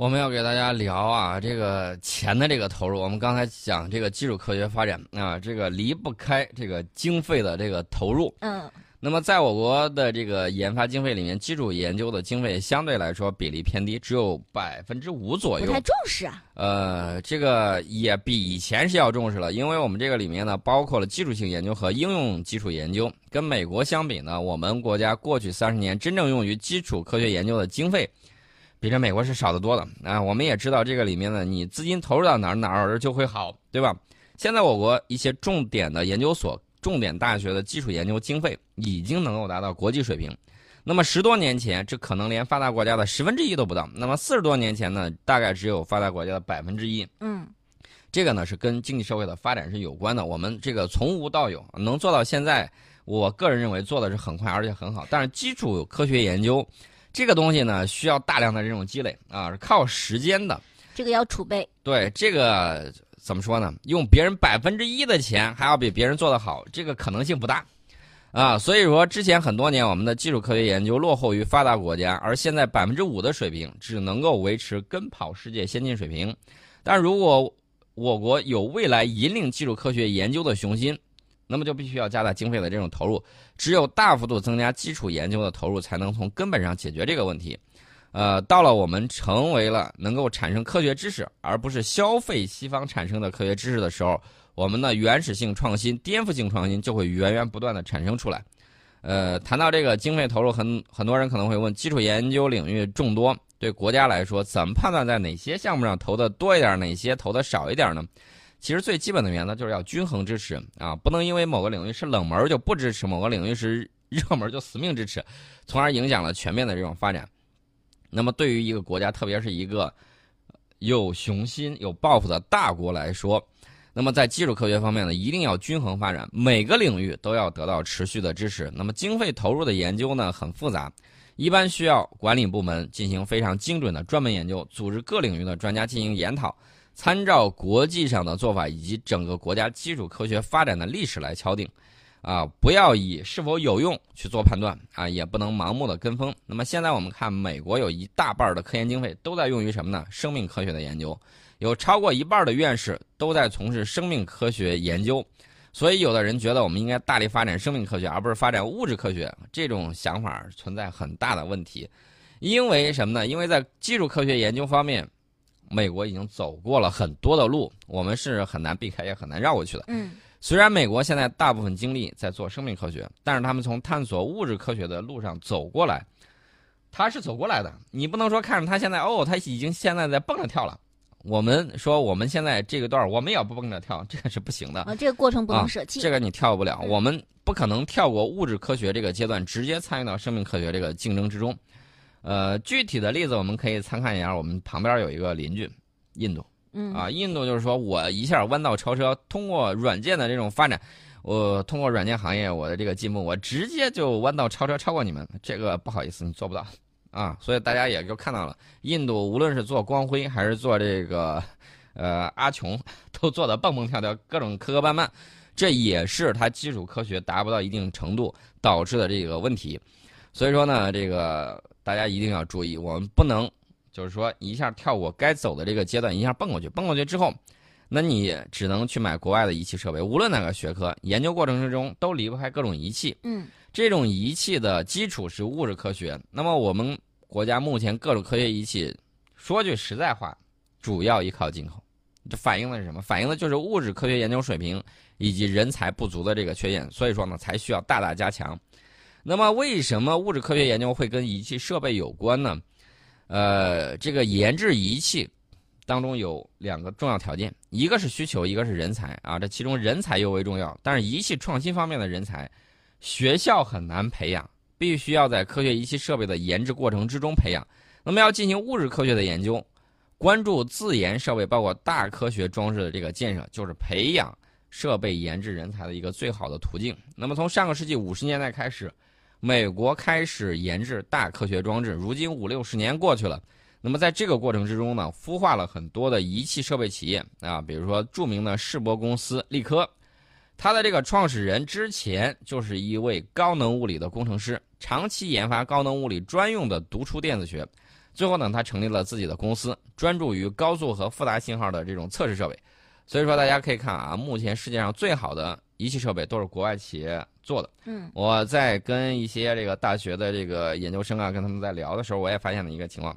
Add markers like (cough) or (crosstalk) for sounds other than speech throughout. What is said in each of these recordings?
我们要给大家聊啊，这个钱的这个投入。我们刚才讲这个基础科学发展啊，这个离不开这个经费的这个投入。嗯，那么在我国的这个研发经费里面，基础研究的经费相对来说比例偏低，只有百分之五左右。不太重视啊。呃，这个也比以前是要重视了，因为我们这个里面呢，包括了基础性研究和应用基础研究。跟美国相比呢，我们国家过去三十年真正用于基础科学研究的经费。比这美国是少得多的啊！我们也知道这个里面呢，你资金投入到哪儿哪儿就会好，对吧？现在我国一些重点的研究所、重点大学的基础研究经费已经能够达到国际水平。那么十多年前，这可能连发达国家的十分之一都不到。那么四十多年前呢，大概只有发达国家的百分之一。嗯，这个呢是跟经济社会的发展是有关的。我们这个从无到有能做到现在，我个人认为做的是很快而且很好。但是基础科学研究。这个东西呢，需要大量的这种积累啊，是靠时间的。这个要储备。对，这个怎么说呢？用别人百分之一的钱，还要比别人做得好，这个可能性不大啊。所以说，之前很多年我们的基础科学研究落后于发达国家，而现在百分之五的水平只能够维持跟跑世界先进水平。但如果我国有未来引领基础科学研究的雄心，那么就必须要加大经费的这种投入，只有大幅度增加基础研究的投入，才能从根本上解决这个问题。呃，到了我们成为了能够产生科学知识，而不是消费西方产生的科学知识的时候，我们的原始性创新、颠覆性创新就会源源不断的产生出来。呃，谈到这个经费投入，很很多人可能会问：基础研究领域众多，对国家来说，怎么判断在哪些项目上投的多一点，哪些投的少一点呢？其实最基本的原则就是要均衡支持啊，不能因为某个领域是冷门就不支持，某个领域是 (laughs) 热门就死命支持，从而影响了全面的这种发展。那么对于一个国家，特别是一个有雄心、有抱负的大国来说，那么在基础科学方面呢，一定要均衡发展，每个领域都要得到持续的支持。那么经费投入的研究呢，很复杂，一般需要管理部门进行非常精准的专门研究，组织各领域的专家进行研讨。参照国际上的做法以及整个国家基础科学发展的历史来敲定，啊，不要以是否有用去做判断啊，也不能盲目的跟风。那么现在我们看，美国有一大半的科研经费都在用于什么呢？生命科学的研究，有超过一半的院士都在从事生命科学研究。所以有的人觉得我们应该大力发展生命科学，而不是发展物质科学，这种想法存在很大的问题。因为什么呢？因为在基础科学研究方面。美国已经走过了很多的路，我们是很难避开，也很难绕过去的。嗯，虽然美国现在大部分精力在做生命科学，但是他们从探索物质科学的路上走过来，他是走过来的。你不能说看着他现在哦，他已经现在在蹦着跳了。我们说我们现在这个段我们也要不蹦着跳，这个是不行的啊。这个过程不能舍弃，这个你跳不了。我们不可能跳过物质科学这个阶段，直接参与到生命科学这个竞争之中。呃，具体的例子我们可以参看一下，我们旁边有一个邻居，印度，嗯啊，印度就是说我一下弯道超车，通过软件的这种发展，我通过软件行业我的这个进步，我直接就弯道超车超过你们，这个不好意思，你做不到啊。所以大家也就看到了，印度无论是做光辉还是做这个，呃，阿琼，都做的蹦蹦跳跳，各种磕磕绊绊，这也是它基础科学达不到一定程度导致的这个问题。所以说呢，这个。大家一定要注意，我们不能就是说一下跳过该走的这个阶段，一下蹦过去。蹦过去之后，那你只能去买国外的仪器设备。无论哪个学科，研究过程之中都离不开各种仪器。嗯，这种仪器的基础是物质科学。那么我们国家目前各种科学仪器，说句实在话，主要依靠进口。这反映的是什么？反映的就是物质科学研究水平以及人才不足的这个缺陷。所以说呢，才需要大大加强。那么，为什么物质科学研究会跟仪器设备有关呢？呃，这个研制仪器当中有两个重要条件，一个是需求，一个是人才啊。这其中人才尤为重要。但是仪器创新方面的人才，学校很难培养，必须要在科学仪器设备的研制过程之中培养。那么要进行物质科学的研究，关注自研设备，包括大科学装置的这个建设，就是培养设备研制人才的一个最好的途径。那么从上个世纪五十年代开始。美国开始研制大科学装置，如今五六十年过去了，那么在这个过程之中呢，孵化了很多的仪器设备企业啊，比如说著名的世博公司力科，它的这个创始人之前就是一位高能物理的工程师，长期研发高能物理专用的读出电子学，最后呢，他成立了自己的公司，专注于高速和复杂信号的这种测试设备。所以说，大家可以看啊，目前世界上最好的仪器设备都是国外企业做的。嗯，我在跟一些这个大学的这个研究生啊，跟他们在聊的时候，我也发现了一个情况。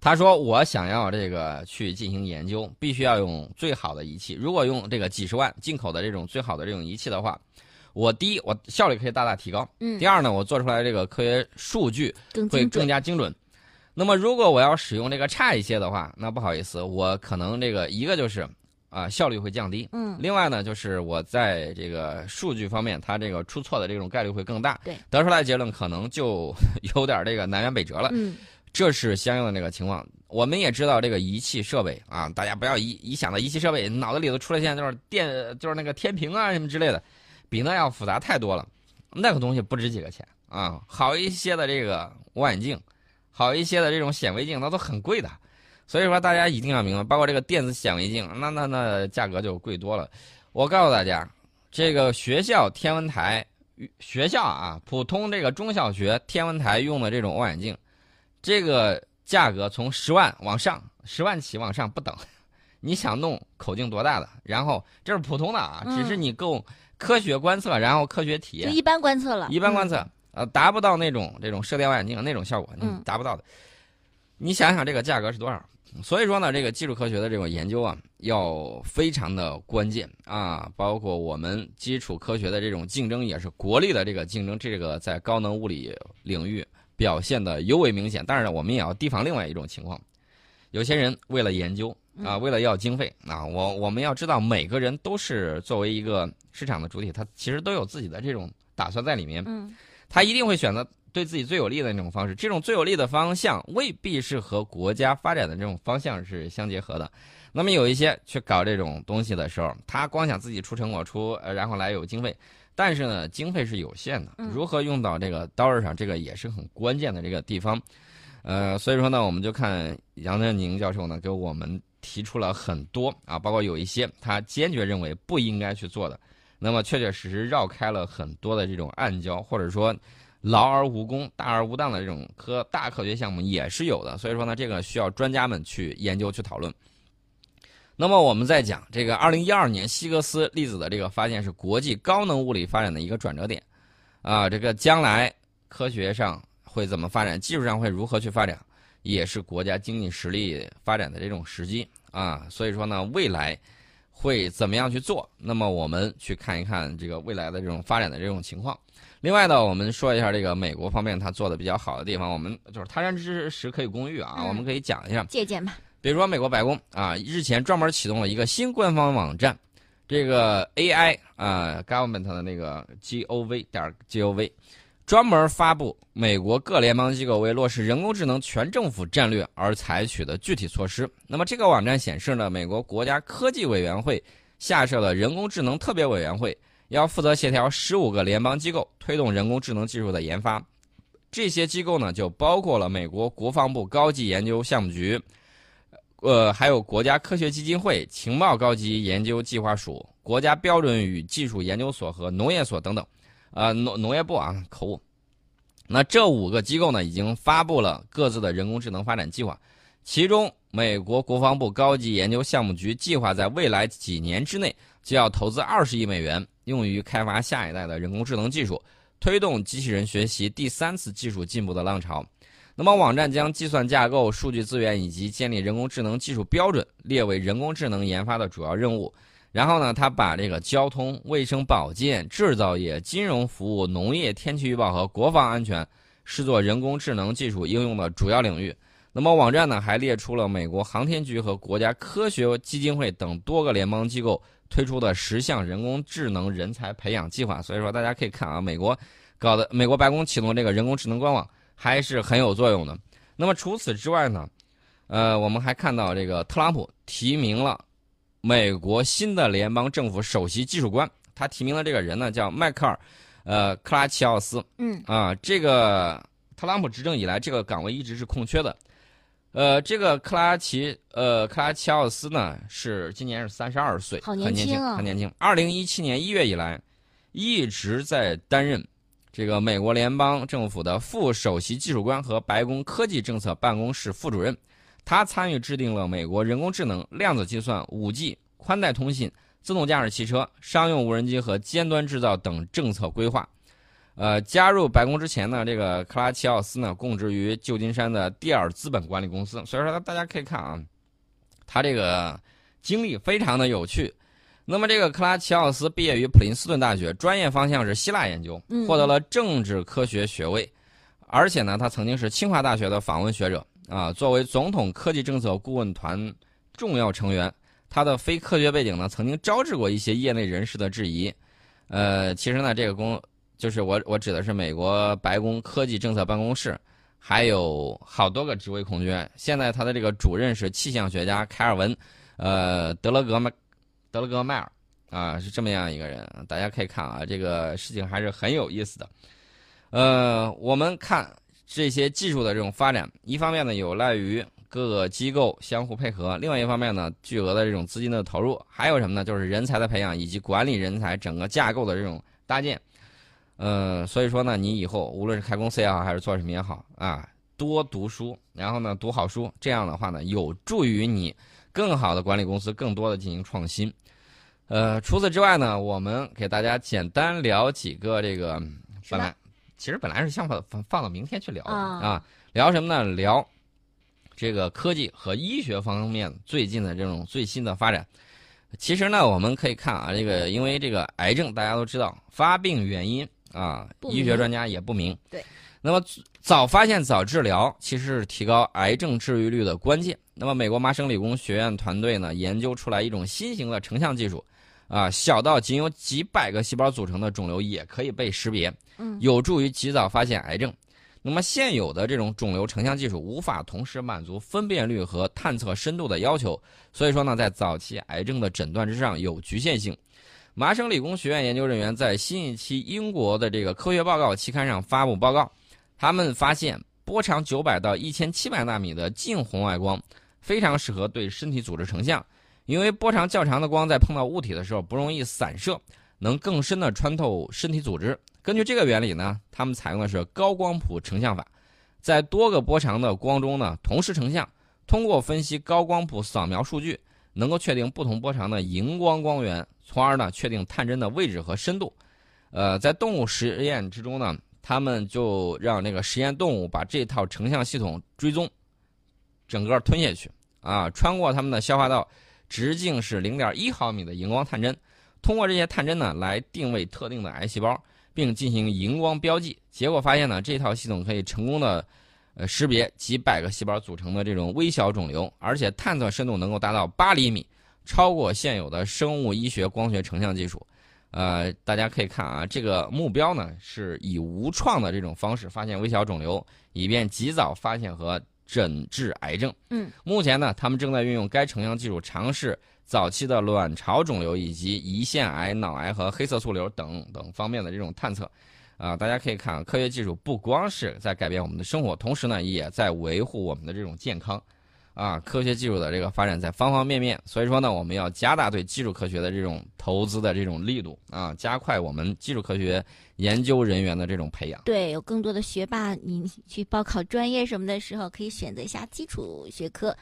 他说：“我想要这个去进行研究，必须要用最好的仪器。如果用这个几十万进口的这种最好的这种仪器的话，我第一，我效率可以大大提高；嗯，第二呢，我做出来这个科学数据会更加精准。那么，如果我要使用这个差一些的话，那不好意思，我可能这个一个就是啊效率会降低，嗯，另外呢就是我在这个数据方面，它这个出错的这种概率会更大。对，得出来的结论可能就 (laughs) 有点这个南辕北辙了。嗯，这是相应的这个情况。我们也知道这个仪器设备啊，大家不要一一想到仪器设备，脑子里头出来现在就是电，就是那个天平啊什么之类的，比那要复杂太多了。那个东西不值几个钱啊，好一些的这个望远镜，好一些的这种显微镜，那都很贵的。所以说大家一定要明白，包括这个电子显微镜，那那那价格就贵多了。我告诉大家，这个学校天文台，学校啊，普通这个中小学天文台用的这种望远镜，这个。价格从十万往上，十万起往上不等。(laughs) 你想弄口径多大的？然后这是普通的啊，只是你够科学观测，然后科学体验。就一般观测了。一般观测，呃，达不到那种这种射电望远镜那种效果，你，达不到的。你想想这个价格是多少？所以说呢，这个基础科学的这种研究啊，要非常的关键啊。包括我们基础科学的这种竞争，也是国力的这个竞争，这个在高能物理领域。表现的尤为明显，但是呢，我们也要提防另外一种情况。有些人为了研究啊，为了要经费啊，我我们要知道，每个人都是作为一个市场的主体，他其实都有自己的这种打算在里面。嗯，他一定会选择对自己最有利的那种方式。这种最有利的方向未必是和国家发展的这种方向是相结合的。那么有一些去搞这种东西的时候，他光想自己出成果出，然后来有经费。但是呢，经费是有限的，如何用到这个刀刃上，这个也是很关键的这个地方。呃，所以说呢，我们就看杨振宁教授呢给我们提出了很多啊，包括有一些他坚决认为不应该去做的，那么确确实实绕开了很多的这种暗礁，或者说劳而无功、大而无当的这种科大科学项目也是有的。所以说呢，这个需要专家们去研究去讨论。那么我们在讲这个，二零一二年希格斯粒子的这个发现是国际高能物理发展的一个转折点，啊，这个将来科学上会怎么发展，技术上会如何去发展，也是国家经济实力发展的这种时机啊。所以说呢，未来会怎么样去做？那么我们去看一看这个未来的这种发展的这种情况。另外呢，我们说一下这个美国方面它做的比较好的地方，我们就是他山之石可以攻玉啊，我们可以讲一下，借鉴吧。比如说，美国白宫啊，日前专门启动了一个新官方网站，这个 AI 啊，government 的那个 gov 点 gov，专门发布美国各联邦机构为落实人工智能全政府战略而采取的具体措施。那么，这个网站显示呢，美国国家科技委员会下设了人工智能特别委员会，要负责协调十五个联邦机构推动人工智能技术的研发。这些机构呢，就包括了美国国防部高级研究项目局。呃，还有国家科学基金会、情报高级研究计划署、国家标准与技术研究所和农业所等等，啊，农农业部啊，口误。那这五个机构呢，已经发布了各自的人工智能发展计划。其中，美国国防部高级研究项目局计划在未来几年之内就要投资二十亿美元，用于开发下一代的人工智能技术，推动机器人学习第三次技术进步的浪潮。那么，网站将计算架构、数据资源以及建立人工智能技术标准列为人工智能研发的主要任务。然后呢，他把这个交通、卫生保健、制造业、金融服务、农业、天气预报和国防安全视作人工智能技术应用的主要领域。那么，网站呢还列出了美国航天局和国家科学基金会等多个联邦机构推出的十项人工智能人才培养计划。所以说，大家可以看啊，美国搞的美国白宫启动这个人工智能官网。还是很有作用的。那么除此之外呢？呃，我们还看到这个特朗普提名了美国新的联邦政府首席技术官。他提名的这个人呢，叫迈克尔，呃，克拉奇奥斯。嗯。啊，这个特朗普执政以来，这个岗位一直是空缺的。呃，这个克拉奇，呃，克拉奇奥斯呢，是今年是三十二岁，很年轻，啊，很年轻。二零一七年一月以来，一直在担任。这个美国联邦政府的副首席技术官和白宫科技政策办公室副主任，他参与制定了美国人工智能、量子计算、5G、宽带通信、自动驾驶汽车、商用无人机和尖端制造等政策规划。呃，加入白宫之前呢，这个克拉奇奥斯呢供职于旧金山的蒂尔资本管理公司。所以说，大家可以看啊，他这个经历非常的有趣。那么，这个克拉奇奥斯毕业于普林斯顿大学，专业方向是希腊研究，获得了政治科学学位。而且呢，他曾经是清华大学的访问学者啊。作为总统科技政策顾问团重要成员，他的非科学背景呢，曾经招致过一些业内人士的质疑。呃，其实呢，这个公。就是我，我指的是美国白宫科技政策办公室，还有好多个职位空缺。现在他的这个主任是气象学家凯尔文，呃，德勒格麦，德勒格迈尔，啊，是这么样一个人。大家可以看啊，这个事情还是很有意思的。呃，我们看这些技术的这种发展，一方面呢有赖于各个机构相互配合，另外一方面呢巨额的这种资金的投入，还有什么呢？就是人才的培养以及管理人才整个架构的这种搭建。呃，所以说呢，你以后无论是开公司也好，还是做什么也好啊，多读书，然后呢，读好书，这样的话呢，有助于你更好的管理公司，更多的进行创新。呃，除此之外呢，我们给大家简单聊几个这个，本来其实本来是想放放放到明天去聊的啊，聊什么呢？聊这个科技和医学方面最近的这种最新的发展。其实呢，我们可以看啊，这个因为这个癌症大家都知道发病原因。啊，医学专家也不明。对，那么早发现早治疗其实是提高癌症治愈率的关键。那么美国麻省理工学院团队呢，研究出来一种新型的成像技术，啊，小到仅有几百个细胞组成的肿瘤也可以被识别，嗯，有助于及早发现癌症。那么现有的这种肿瘤成像技术无法同时满足分辨率和探测深度的要求，所以说呢，在早期癌症的诊断之上有局限性。麻省理工学院研究人员在新一期英国的这个科学报告期刊上发布报告，他们发现波长九百到一千七百纳米的近红外光非常适合对身体组织成像，因为波长较长的光在碰到物体的时候不容易散射，能更深的穿透身体组织。根据这个原理呢，他们采用的是高光谱成像法，在多个波长的光中呢同时成像，通过分析高光谱扫描数据。能够确定不同波长的荧光光源，从而呢确定探针的位置和深度。呃，在动物实验之中呢，他们就让那个实验动物把这套成像系统追踪，整个吞下去啊，穿过他们的消化道，直径是零点一毫米的荧光探针，通过这些探针呢来定位特定的癌细胞，并进行荧光标记。结果发现呢，这套系统可以成功的。呃，识别几百个细胞组成的这种微小肿瘤，而且探测深度能够达到八厘米，超过现有的生物医学光学成像技术。呃，大家可以看啊，这个目标呢是以无创的这种方式发现微小肿瘤，以便及早发现和诊治癌症。嗯，目前呢，他们正在运用该成像技术尝试早期的卵巢肿瘤以及胰腺癌、脑癌和黑色素瘤等等方面的这种探测。啊，大家可以看，科学技术不光是在改变我们的生活，同时呢，也在维护我们的这种健康。啊，科学技术的这个发展在方方面面，所以说呢，我们要加大对基础科学的这种投资的这种力度啊，加快我们基础科学研究人员的这种培养。对，有更多的学霸，你去报考专业什么的时候，可以选择一下基础学科。